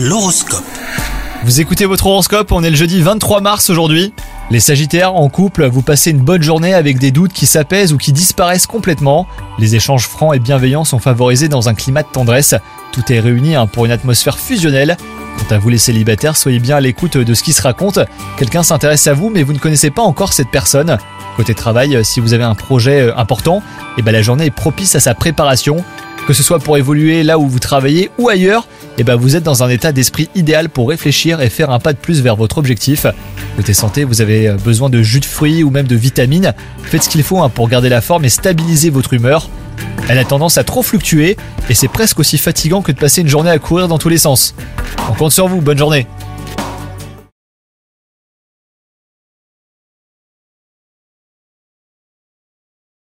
L'horoscope. Vous écoutez votre horoscope, on est le jeudi 23 mars aujourd'hui. Les Sagittaires, en couple, vous passez une bonne journée avec des doutes qui s'apaisent ou qui disparaissent complètement. Les échanges francs et bienveillants sont favorisés dans un climat de tendresse. Tout est réuni hein, pour une atmosphère fusionnelle. Quant à vous les célibataires, soyez bien à l'écoute de ce qui se raconte. Quelqu'un s'intéresse à vous mais vous ne connaissez pas encore cette personne. Côté travail, si vous avez un projet euh, important, et ben la journée est propice à sa préparation. Que ce soit pour évoluer là où vous travaillez ou ailleurs, et ben vous êtes dans un état d'esprit idéal pour réfléchir et faire un pas de plus vers votre objectif. Côté santé, vous avez besoin de jus de fruits ou même de vitamines. Faites ce qu'il faut hein, pour garder la forme et stabiliser votre humeur. Elle a tendance à trop fluctuer et c'est presque aussi fatigant que de passer une journée à courir dans tous les sens. On compte sur vous, bonne journée